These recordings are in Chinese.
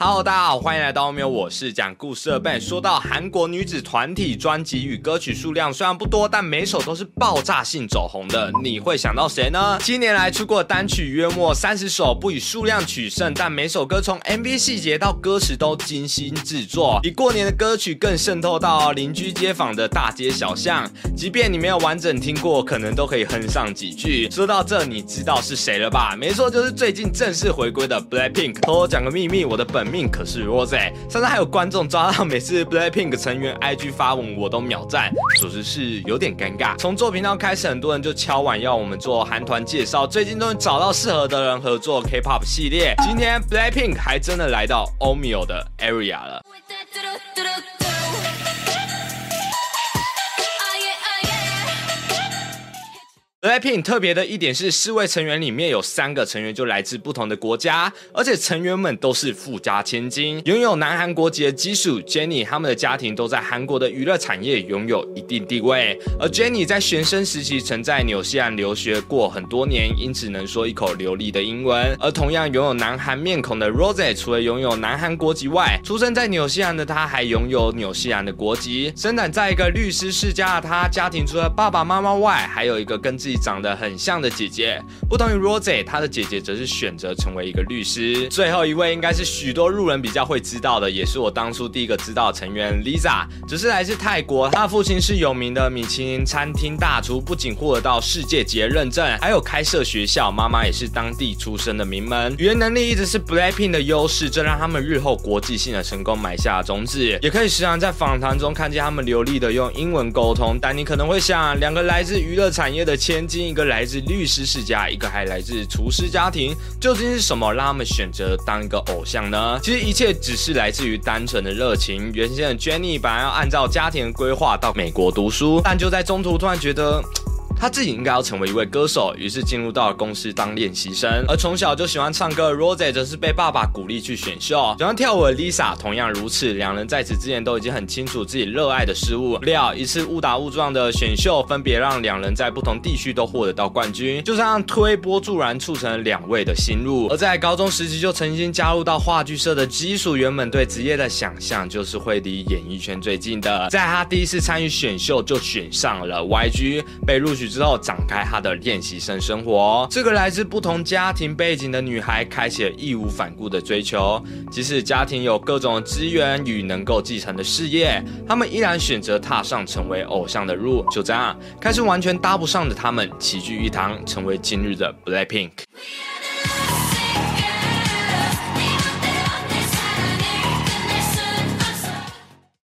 Hello，大家好，欢迎来到后面，我是讲故事的 Ben。说到韩国女子团体专辑与歌曲数量虽然不多，但每首都是爆炸性走红的，你会想到谁呢？七年来出过单曲约莫三十首，不以数量取胜，但每首歌从 MV 细节到歌词都精心制作，比过年的歌曲更渗透到邻居街坊的大街小巷。即便你没有完整听过，可能都可以哼上几句。说到这，你知道是谁了吧？没错，就是最近正式回归的 Blackpink。偷偷讲个秘密，我的本。命可是 Rose，甚至还有观众抓到每次 Blackpink 成员 IG 发文，我都秒赞，属实是有点尴尬。从做频道开始，很多人就敲碗要我们做韩团介绍，最近终于找到适合的人合作 K-pop 系列。今天 Blackpink 还真的来到 Omeo 的 Area 了。Blackpink 特别的一点是，四位成员里面有三个成员就来自不同的国家，而且成员们都是富家千金，拥有南韩国籍的基础。Jennie 他们的家庭都在韩国的娱乐产业拥有一定地位，而 Jennie 在学生时期曾在纽西兰留学过很多年，因此能说一口流利的英文。而同样拥有南韩面孔的 Rose，除了拥有南韩国籍外，出生在纽西兰的她还拥有纽西兰的国籍。生长在一个律师世家的她，家庭除了爸爸妈妈外，还有一个跟自己长得很像的姐姐，不同于 Rose，她的姐姐则是选择成为一个律师。最后一位应该是许多路人比较会知道的，也是我当初第一个知道的成员 Lisa，只是来自泰国。她的父亲是有名的米其林餐厅大厨，不仅获得到世界级认证，还有开设学校。妈妈也是当地出身的名门，语言能力一直是 Blackpink 的优势，这让他们日后国际性的成功埋下了种子。也可以时常在访谈中看见他们流利的用英文沟通。但你可能会想，两个来自娱乐产业的千千。一个来自律师世家，一个还来自厨师家庭，究竟是什么让他们选择当一个偶像呢？其实一切只是来自于单纯的热情。原先的 Jenny 本来要按照家庭规划到美国读书，但就在中途突然觉得。他自己应该要成为一位歌手，于是进入到了公司当练习生。而从小就喜欢唱歌的 Rose 则是被爸爸鼓励去选秀。喜欢跳舞的 Lisa 同样如此，两人在此之前都已经很清楚自己热爱的事物。料一次误打误撞的选秀，分别让两人在不同地区都获得到冠军，就这样推波助澜，促成了两位的心路。而在高中时期就曾经加入到话剧社的基础，原本对职业的想象就是会离演艺圈最近的。在他第一次参与选秀就选上了 YG，被录取。之后展开她的练习生生活。这个来自不同家庭背景的女孩，开启了义无反顾的追求。即使家庭有各种资源与能够继承的事业，他们依然选择踏上成为偶像的路。就这样，开始完全搭不上的他们齐聚一堂，成为今日的 Blackpink。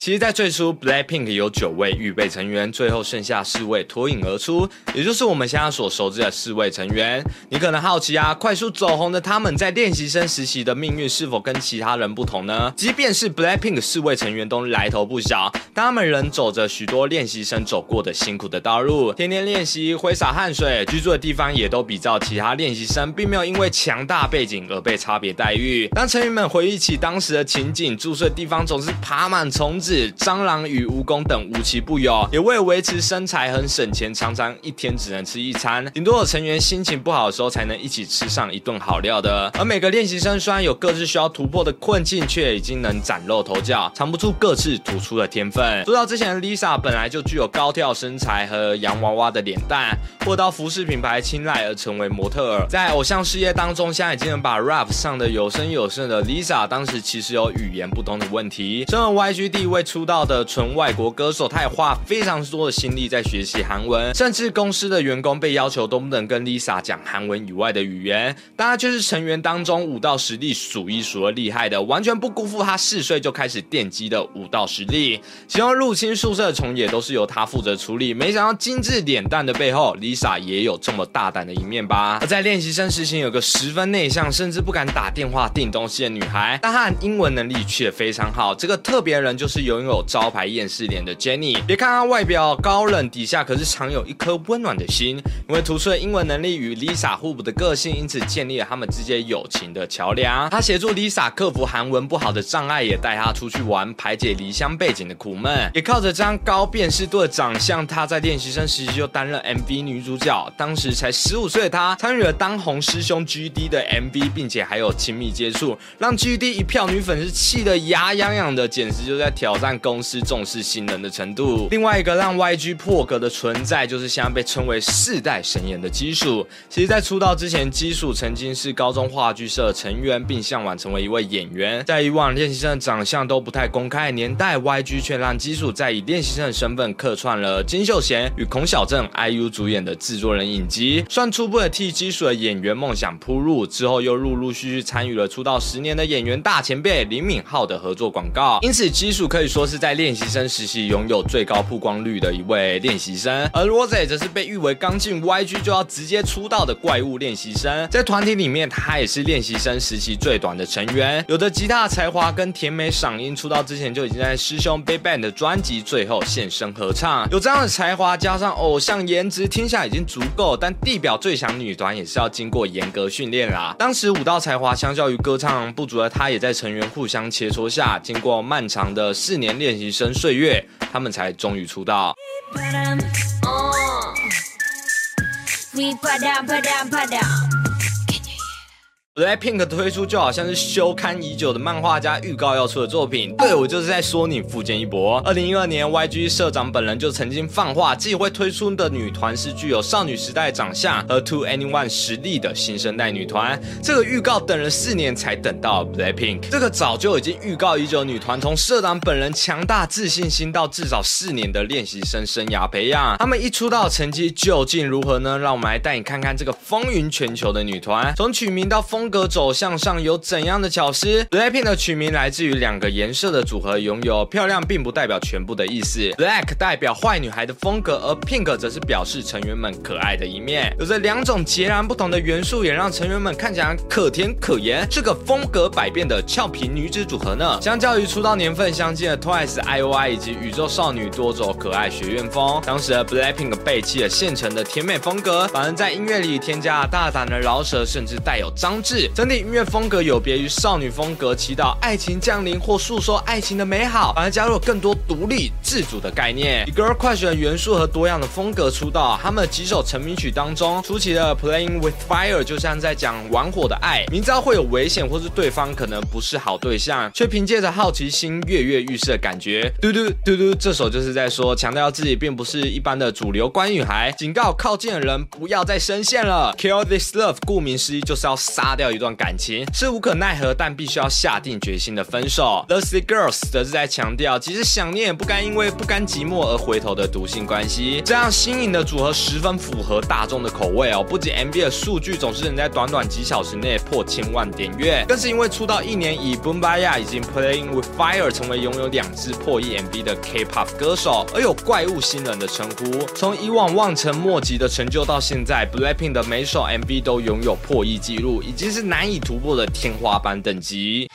其实，在最初，Blackpink 有九位预备成员，最后剩下四位脱颖而出，也就是我们现在所熟知的四位成员。你可能好奇啊，快速走红的他们在练习生实习的命运是否跟其他人不同呢？即便是 Blackpink 四位成员都来头不小，但他们仍走着许多练习生走过的辛苦的道路，天天练习，挥洒汗水，居住的地方也都比较其他练习生，并没有因为强大背景而被差别待遇。当成员们回忆起当时的情景，住宿的地方总是爬满虫子。蟑螂与蜈蚣等无奇不有，也为维持身材很省钱，常常一天只能吃一餐。顶多有成员心情不好的时候，才能一起吃上一顿好料的。而每个练习生虽然有各自需要突破的困境，却已经能崭露头角，藏不住各自突出的天分。说到之前的 Lisa 本来就具有高挑身材和洋娃娃的脸蛋，获到服饰品牌青睐而成为模特儿，在偶像事业当中，现在已经能把 rap 上的有声有色的 Lisa，当时其实有语言不通的问题。身为 YG 地位位。出道的纯外国歌手，他也花非常多的心力在学习韩文，甚至公司的员工被要求都不能跟 Lisa 讲韩文以外的语言。当然，就是成员当中舞蹈实力数一数二厉害的，完全不辜负他四岁就开始奠基的舞蹈实力。其中入侵宿舍的虫也都是由他负责处理。没想到精致脸蛋的背后，Lisa 也有这么大胆的一面吧？而在练习生时期，有个十分内向，甚至不敢打电话订东西的女孩，但她的英文能力却非常好。这个特别人就是。拥有招牌厌世脸的 Jenny。别看她外表高冷，底下可是藏有一颗温暖的心。因为突出的英文能力与 Lisa 互补的个性，因此建立了他们之间友情的桥梁。他协助 Lisa 克服韩文不好的障碍，也带她出去玩，排解离乡背景的苦闷。也靠着这张高辨识度的长相，她在练习生时期就担任 MV 女主角。当时才十五岁的她，参与了当红师兄 GD 的 MV，并且还有亲密接触，让 GD 一票女粉丝气得牙痒痒的，简直就在挑战公司重视新人的程度。另外一个让 YG 破格的存在，就是现在被称为世代神颜的基础。其实，在出道之前，基础曾经是高中话剧社成员，并向往成为一位演员。在以往练习生的长相都不太公开的年代，YG 却让基础在以练习生的身份客串了金秀贤与孔小正、IU 主演的制作人影集，算初步的替基础的演员梦想铺路。之后又陆陆续续参与了出道十年的演员大前辈李敏镐的合作广告，因此基础可以说是在练习生时期拥有最高曝光率的一位练习生。而 Rose 则是被誉为刚进 YG 就要直接出道的怪物练习生，在团体里面，他也是练习生时期最短的成员，有着吉他才华跟甜美嗓音，出道之前就已经在师兄 Big Bang 的专辑最后现身合唱。有这样的才华，加上偶像颜值，听下已经足够。但地表最强女团也是要经过严格训练啦。当时舞蹈才华相较于歌唱不足的他，也在成员互相切磋下，经过漫长的四年练习生岁月，他们才终于出道。Blackpink 推出就好像是休刊已久的漫画家预告要出的作品，对我就是在说你福建一博。二零一二年，YG 社长本人就曾经放话，自己会推出的女团是具有少女时代长相和 To Anyone 实力的新生代女团。这个预告等了四年才等到 Blackpink，这个早就已经预告已久女团，从社长本人强大自信心到至少四年的练习生生涯培养，他们一出道成绩究竟如何呢？让我们来带你看看这个风云全球的女团，从取名到风。格走向上有怎样的巧思？Blackpink 的取名来自于两个颜色的组合，拥有漂亮并不代表全部的意思。Black 代表坏女孩的风格，而 Pink 则是表示成员们可爱的一面。有着两种截然不同的元素，也让成员们看起来可甜可盐，是个风格百变的俏皮女子组合呢。相较于出道年份相近的 Twice、IOI 以及宇宙少女，多走可爱学院风。当时的 Blackpink 背弃了现成的甜美风格，反而在音乐里添加大胆的饶舌，甚至带有张整体音乐风格有别于少女风格，祈祷爱情降临或诉说爱情的美好，反而加入更多独立自主的概念。以 Girl Crush 的元素和多样的风格出道，他们几首成名曲当中，初期的 Playing with Fire 就像在讲玩火的爱，明知道会有危险或是对方可能不是好对象，却凭借着好奇心跃跃欲试的感觉。嘟嘟嘟嘟，这首就是在说强调自己并不是一般的主流乖女孩，警告靠近的人不要再深陷了。Kill this love，顾名思义就是要杀掉一段。感情是无可奈何，但必须要下定决心的分手。The City Girls 则是在强调，即使想念，也不该因为不甘寂寞而回头的毒性关系。这样新颖的组合十分符合大众的口味哦。不仅 MV 的数据总是能在短短几小时内破千万点阅，更是因为出道一年，以 Boom Baya 已经 Playing with Fire 成为拥有两支破亿 MV 的 K-pop 歌手，而有怪物新人的称呼。从以往望尘莫及的成就到现在，Blackpink 的每首 MV 都拥有破亿记录，已是难。以突破的天花板等级。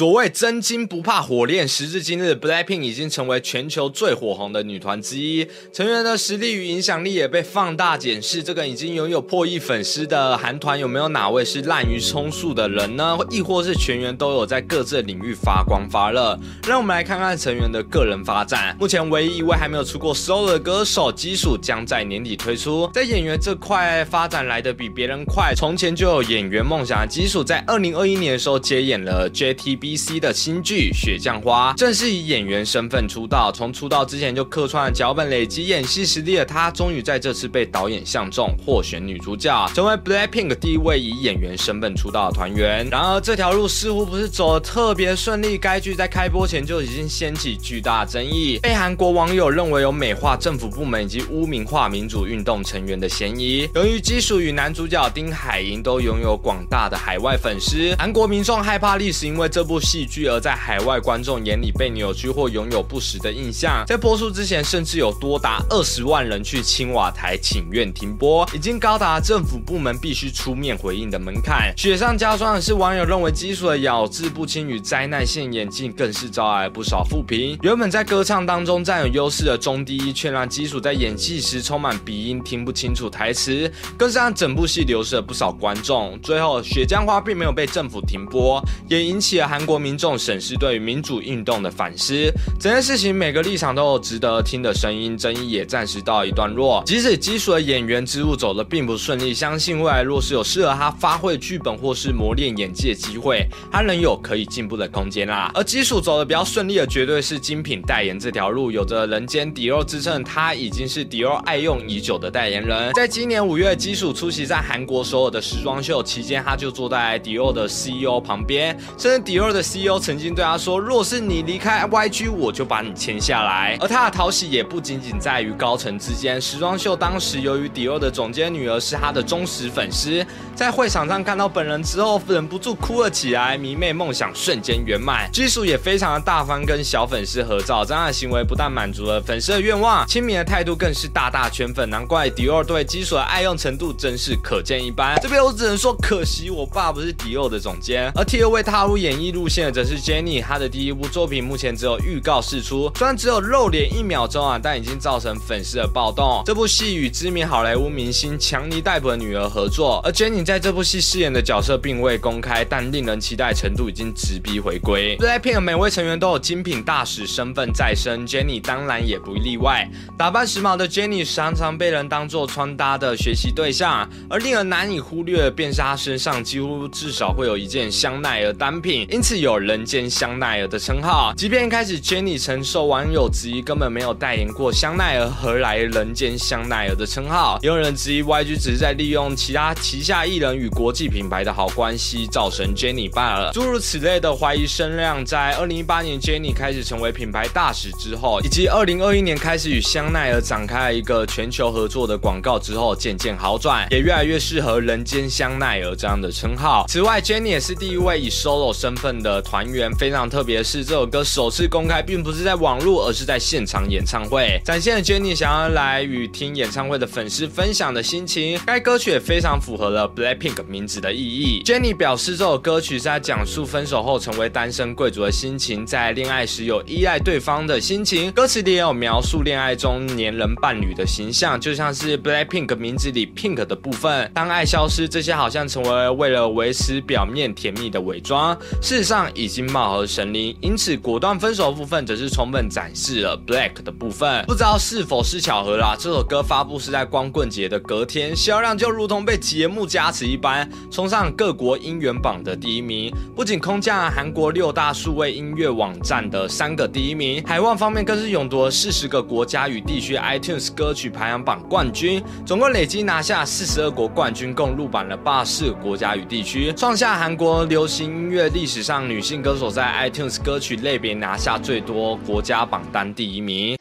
所谓真金不怕火炼，时至今日，Blackpink 已经成为全球最火红的女团之一。成员的实力与影响力也被放大检视。这个已经拥有破亿粉丝的韩团，有没有哪位是滥竽充数的人呢？亦或是全员都有在各自领域发光发热？让我们来看看成员的个人发展。目前唯一一位还没有出过 solo 的歌手，基础将在年底推出。在演员这块发展来的比别人快。从前就有演员梦想的基础，在二零二一年的时候接演了 JTB。B.C 的新剧《雪降花》正是以演员身份出道，从出道之前就客串了脚本，累积演戏实力的她，终于在这次被导演相中，获选女主角，成为 Blackpink 第一位以演员身份出道的团员。然而这条路似乎不是走的特别顺利，该剧在开播前就已经掀起巨大争议，被韩国网友认为有美化政府部门以及污名化民主运动成员的嫌疑。由于基属与男主角丁海寅都拥有广大的海外粉丝，韩国民众害怕历史因为这部。戏剧而在海外观众眼里被扭曲或拥有不实的印象。在播出之前，甚至有多达二十万人去青瓦台请愿停播，已经高达政府部门必须出面回应的门槛。雪上加霜的是，网友认为基础的咬字不清与灾难性演技更是招来不少负评。原本在歌唱当中占有优势的中低音，却让基础在演戏时充满鼻音，听不清楚台词，更是让整部戏流失了不少观众。最后，《雪浆花》并没有被政府停播，也引起了韩国民众审视对于民主运动的反思。整件事情每个立场都有值得听的声音，争议也暂时到一段落。即使基础的演员之路走得并不顺利，相信未来若是有适合他发挥剧本或是磨练演技的机会，他仍有可以进步的空间啦。而基础走得比较顺利的，绝对是精品代言这条路，有着人间迪奥之称，他已经是迪奥爱用已久的代言人。在今年五月，基础出席在韩国首尔的时装秀期间，他就坐在迪奥的 CEO 旁边，甚至迪奥的 CEO 曾经对他说：“若是你离开 YG，我就把你签下来。”而他的讨喜也不仅仅在于高层之间。时装秀当时，由于迪奥的总监女儿是他的忠实粉丝，在会场上看到本人之后，忍不住哭了起来，迷妹梦想瞬间圆满。基础也非常的大方，跟小粉丝合照，这样的行为不但满足了粉丝的愿望，亲民的态度更是大大圈粉。难怪迪奥对基础的爱用程度真是可见一斑。这边我只能说，可惜我爸不是迪奥的总监。而 T 二位踏入演艺路路线的则是 Jennie，她的第一部作品目前只有预告释出，虽然只有露脸一秒钟啊，但已经造成粉丝的暴动。这部戏与知名好莱坞明星强尼戴普的女儿合作，而 Jennie 在这部戏饰演的角色并未公开，但令人期待程度已经直逼回归。BLACKPINK 每位成员都有精品大使身份在身，Jennie 当然也不例外。打扮时髦的 Jennie 常常被人当做穿搭的学习对象，而令人难以忽略的便是她身上几乎至少会有一件香奈儿单品，因此是有人间香奈儿的称号。即便一开始 Jennie 曾受网友质疑根本没有代言过香奈儿，何来人间香奈儿的称号？也有人质疑 YG 只是在利用其他旗下艺人与国际品牌的好关系造成 Jennie 罢了。诸如此类的怀疑声量，在二零一八年 Jennie 开始成为品牌大使之后，以及二零二一年开始与香奈儿展开了一个全球合作的广告之后，渐渐好转，也越来越适合人间香奈儿这样的称号。此外，Jennie 也是第一位以 solo 身份的团员。非常特别是，这首歌首次公开，并不是在网络，而是在现场演唱会，展现了 Jennie 想要来与听演唱会的粉丝分享的心情。该歌曲也非常符合了 Blackpink 名字的意义。Jennie 表示，这首歌曲是在讲述分手后成为单身贵族的心情，在恋爱时有依赖对方的心情。歌词里也有描述恋爱中黏人伴侣的形象，就像是 Blackpink 名字里 Pink 的部分。当爱消失，这些好像成为为了维持表面甜蜜的伪装，事实上已经貌合神离。因此，果断分手部分则是充分展示了 Black 的部分。不知道是否是巧合啦？这首歌发布是在光棍节的隔天，销量就如同被节目加持一般，冲上各国音源榜的第一名。不仅空降韩国六大数位音乐网站的三个第一名，海外方面更是勇夺四十个国家与地区 iTunes 歌曲排行榜冠军，总共累计拿下四十二国冠军，共入榜了八十个国家与地区，创下韩国流行音乐历史上女性歌手在 iTunes 歌曲类别拿下最多国家榜单第一名。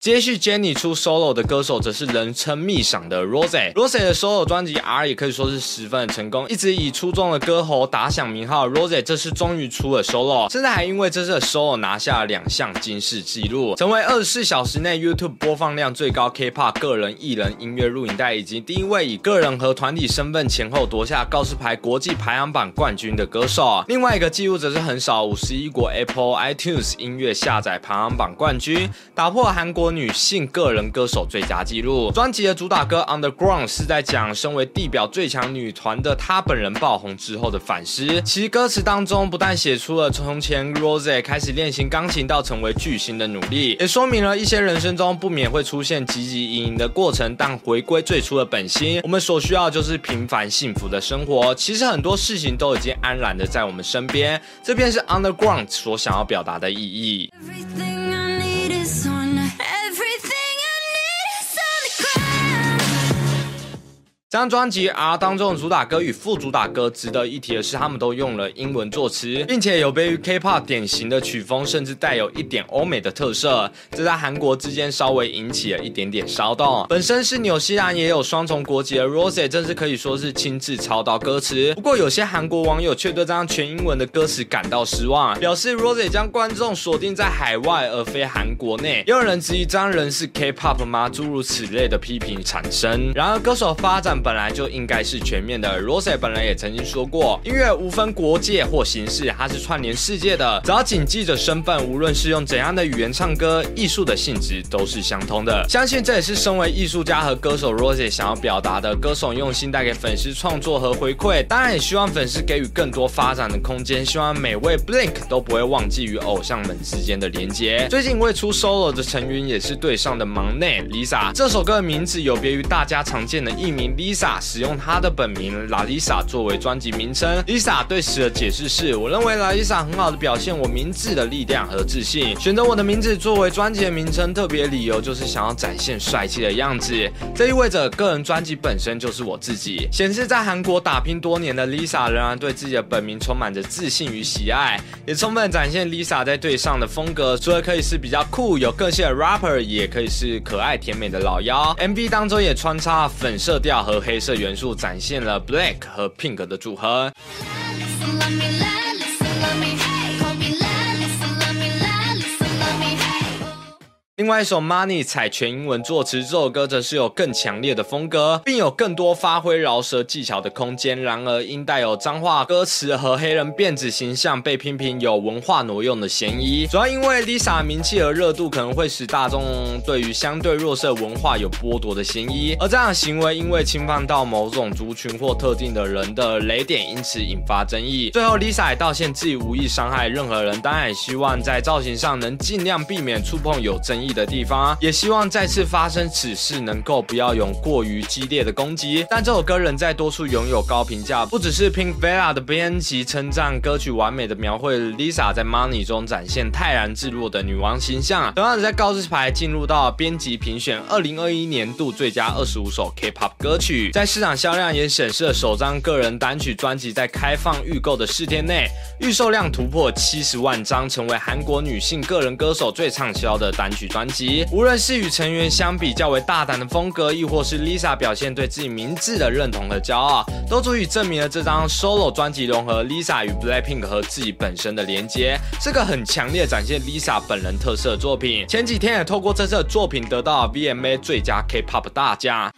接续 Jennie 出 solo 的歌手，则是人称蜜赏的 Rose。Rose 的 solo 专辑 R 也可以说是十分的成功，一直以出众的歌喉打响名号。Rose 这次终于出了 solo，甚至还因为这次的 solo 拿下了两项金世纪录，成为二十四小时内 YouTube 播放量最高 K-pop 个人艺人音乐录影带，以及第一位以个人和团体身份前后夺下告示牌国际排行榜冠军的歌手。另外一个记录则是横扫五十一国 Apple iTunes 音乐下载排行榜冠军，打破韩国。女性个人歌手最佳纪录。专辑的主打歌《Underground》是在讲身为地表最强女团的她本人爆红之后的反思。其歌词当中不但写出了从前 Rose 开始练习钢琴到成为巨星的努力，也说明了一些人生中不免会出现汲汲营营的过程，但回归最初的本心，我们所需要就是平凡幸福的生活。其实很多事情都已经安然的在我们身边，这便是 Underground 所想要表达的意义。这张专辑 R 当中的主打歌与副主打歌，值得一提的是，他们都用了英文作词，并且有别于 K-pop 典型的曲风，甚至带有一点欧美的特色，这在韩国之间稍微引起了一点点骚动。本身是纽西兰也有双重国籍的 Rose，真是可以说是亲自操刀歌词。不过有些韩国网友却对这张全英文的歌词感到失望，表示 Rose 将观众锁定在海外而非韩国内。也有人质疑这张人是 K-pop 吗？诸如此类的批评产生。然而歌手发展。本来就应该是全面的。Rose 本人也曾经说过，音乐无分国界或形式，它是串联世界的。只要谨记着身份，无论是用怎样的语言唱歌，艺术的性质都是相通的。相信这也是身为艺术家和歌手 Rose 想要表达的。歌手用心带给粉丝创作和回馈，当然也希望粉丝给予更多发展的空间。希望每位 Blink 都不会忘记与偶像们之间的连接。最近未出 solo 的成员也是队上的忙内 Lisa。这首歌的名字有别于大家常见的艺名 Lisa。Lisa 使用她的本名 La Lisa 作为专辑名称。Lisa 对此的解释是：我认为 La Lisa 很好的表现我名字的力量和自信。选择我的名字作为专辑的名称，特别理由就是想要展现帅气的样子。这意味着个人专辑本身就是我自己。显示在韩国打拼多年的 Lisa 仍然对自己的本名充满着自信与喜爱，也充分展现 Lisa 在队上的风格。除了可以是比较酷有个性的 rapper，也可以是可爱甜美的老妖。MV 当中也穿插粉色调和。黑色元素展现了 Black 和 Pink 的组合。另外一首 Money 采全英文作词，这首歌则是有更强烈的风格，并有更多发挥饶舌技巧的空间。然而，因带有脏话歌词和黑人辫子形象，被批评有文化挪用的嫌疑。主要因为 Lisa 名气和热度可能会使大众对于相对弱势文化有剥夺的嫌疑，而这样的行为因为侵犯到某种族群或特定的人的雷点，因此引发争议。最后，Lisa 也道歉，自己无意伤害任何人，当然也希望在造型上能尽量避免触碰有争议。的地方，也希望再次发生此事能够不要用过于激烈的攻击。但这首歌仍在多处拥有高评价，不只是 Pink Villa 的编辑称赞歌曲完美的描绘 Lisa 在 Money 中展现泰然自若的女王形象。同样，在告示牌进入到编辑评选二零二一年度最佳二十五首 K-pop 歌曲，在市场销量也显示了首张个人单曲专辑在开放预购的四天内，预售量突破七十万张，成为韩国女性个人歌手最畅销的单曲专。专辑，无论是与成员相比较为大胆的风格，亦或是 Lisa 表现对自己名字的认同和骄傲，都足以证明了这张 solo 专辑融合 Lisa 与 Blackpink 和自己本身的连接，是个很强烈展现 Lisa 本人特色的作品。前几天也透过这次的作品得到 VMA 最佳 K-pop 大奖。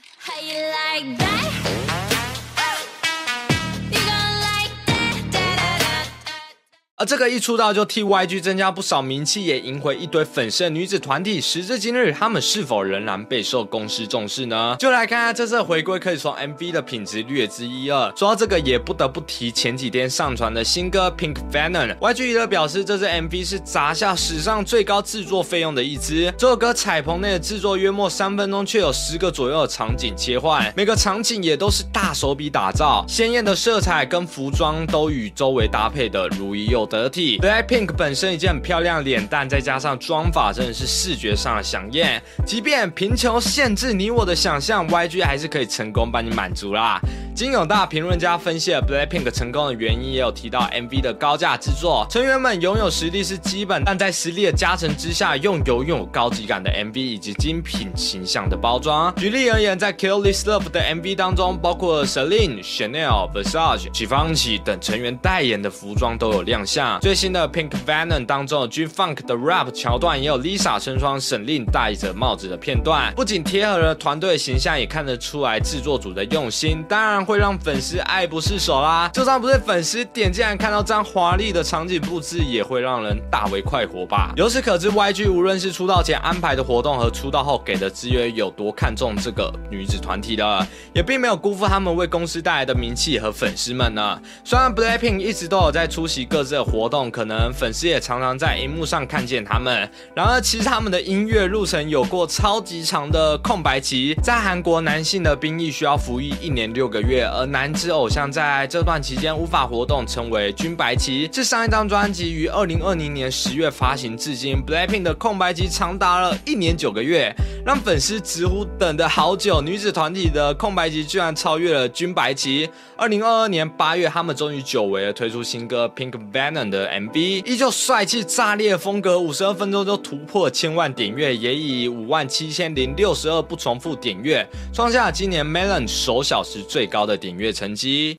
而这个一出道就替 YG 增加不少名气，也赢回一堆粉丝的女子团体，时至今日，他们是否仍然备受公司重视呢？就来看看这次回归，可以说 MV 的品质略知一二。说到这个，也不得不提前几天上传的新歌 Pink Venom。YG 娱乐表示，这支 MV 是砸下史上最高制作费用的一支。这首歌彩棚内的制作约莫三分钟，却有十个左右的场景切换，每个场景也都是大手笔打造，鲜艳的色彩跟服装都与周围搭配的如一又。得体，Blackpink 本身已经很漂亮，脸蛋再加上妆法，真的是视觉上的响艳。即便贫穷限制你我的想象，YG 还是可以成功帮你满足啦。金永大评论家分析了 Blackpink 成功的原因，也有提到 MV 的高价制作。成员们拥有实力是基本，但在实力的加成之下，用有拥有高级感的 MV 以及精品形象的包装。举例而言，在 Kill This Love 的 MV 当中，包括 Celine、Chanel、Versace、Givenchy 等成员代言的服装都有亮相。最新的 Pink Venom 当中，G Funk 的 rap 桥段也有 Lisa 身穿沈令戴着帽子的片段，不仅贴合了团队形象，也看得出来制作组的用心，当然会让粉丝爱不释手啦。就算不是粉丝，点进来看到这样华丽的场景布置，也会让人大为快活吧。由此可知，YG 无论是出道前安排的活动和出道后给的资源有多看重这个女子团体的，也并没有辜负他们为公司带来的名气和粉丝们呢。虽然 Blackpink 一直都有在出席各自活动，可能粉丝也常常在荧幕上看见他们。然而，其实他们的音乐路程有过超级长的空白期。在韩国，男性的兵役需要服役一年六个月，而男子偶像在这段期间无法活动，称为军白期。自上一张专辑于二零二零年十月发行至今，BLACKPINK 的空白期长达了一年九个月，让粉丝直呼等的好久。女子团体的空白期居然超越了军白期。二零二二年八月，他们终于久违了推出新歌《Pink Venom》的 MV，依旧帅气炸裂风格，五十二分钟就突破千万点阅，也以五万七千零六十二不重复点阅，创下今年 Melon 首小时最高的点阅成绩。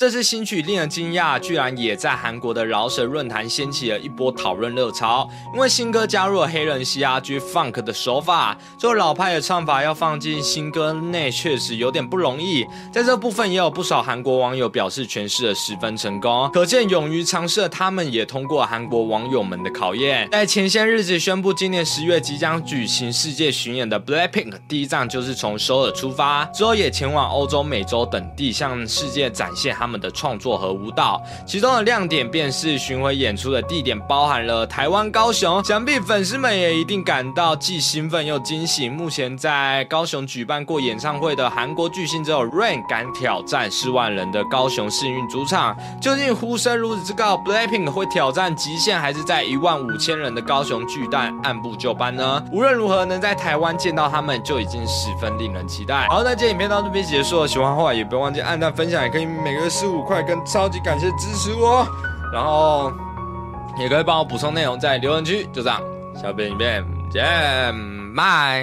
这次新曲令人惊讶，居然也在韩国的饶舌论坛掀起了一波讨论热潮。因为新歌加入了黑人 C R G Funk 的手法，做老派的唱法要放进新歌内，确实有点不容易。在这部分，也有不少韩国网友表示诠释的十分成功，可见勇于尝试的他们也通过韩国网友们的考验。在前些日子宣布今年十月即将举行世界巡演的 Blackpink，第一站就是从首尔出发，之后也前往欧洲、美洲等地，向世界展现他们。们的创作和舞蹈，其中的亮点便是巡回演出的地点包含了台湾高雄，想必粉丝们也一定感到既兴奋又惊喜。目前在高雄举办过演唱会的韩国巨星只有 Rain 敢挑战四万人的高雄幸运主场，究竟呼声如此之高，Blackpink 会挑战极限，还是在一万五千人的高雄巨蛋按部就班呢？无论如何，能在台湾见到他们就已经十分令人期待。好，那今天影片到这边结束了，喜欢的话也不要忘记按赞、分享，也可以每个十五块跟超级感谢支持我，然后也可以帮我补充内容在留言区，就这样，下边影片见，拜。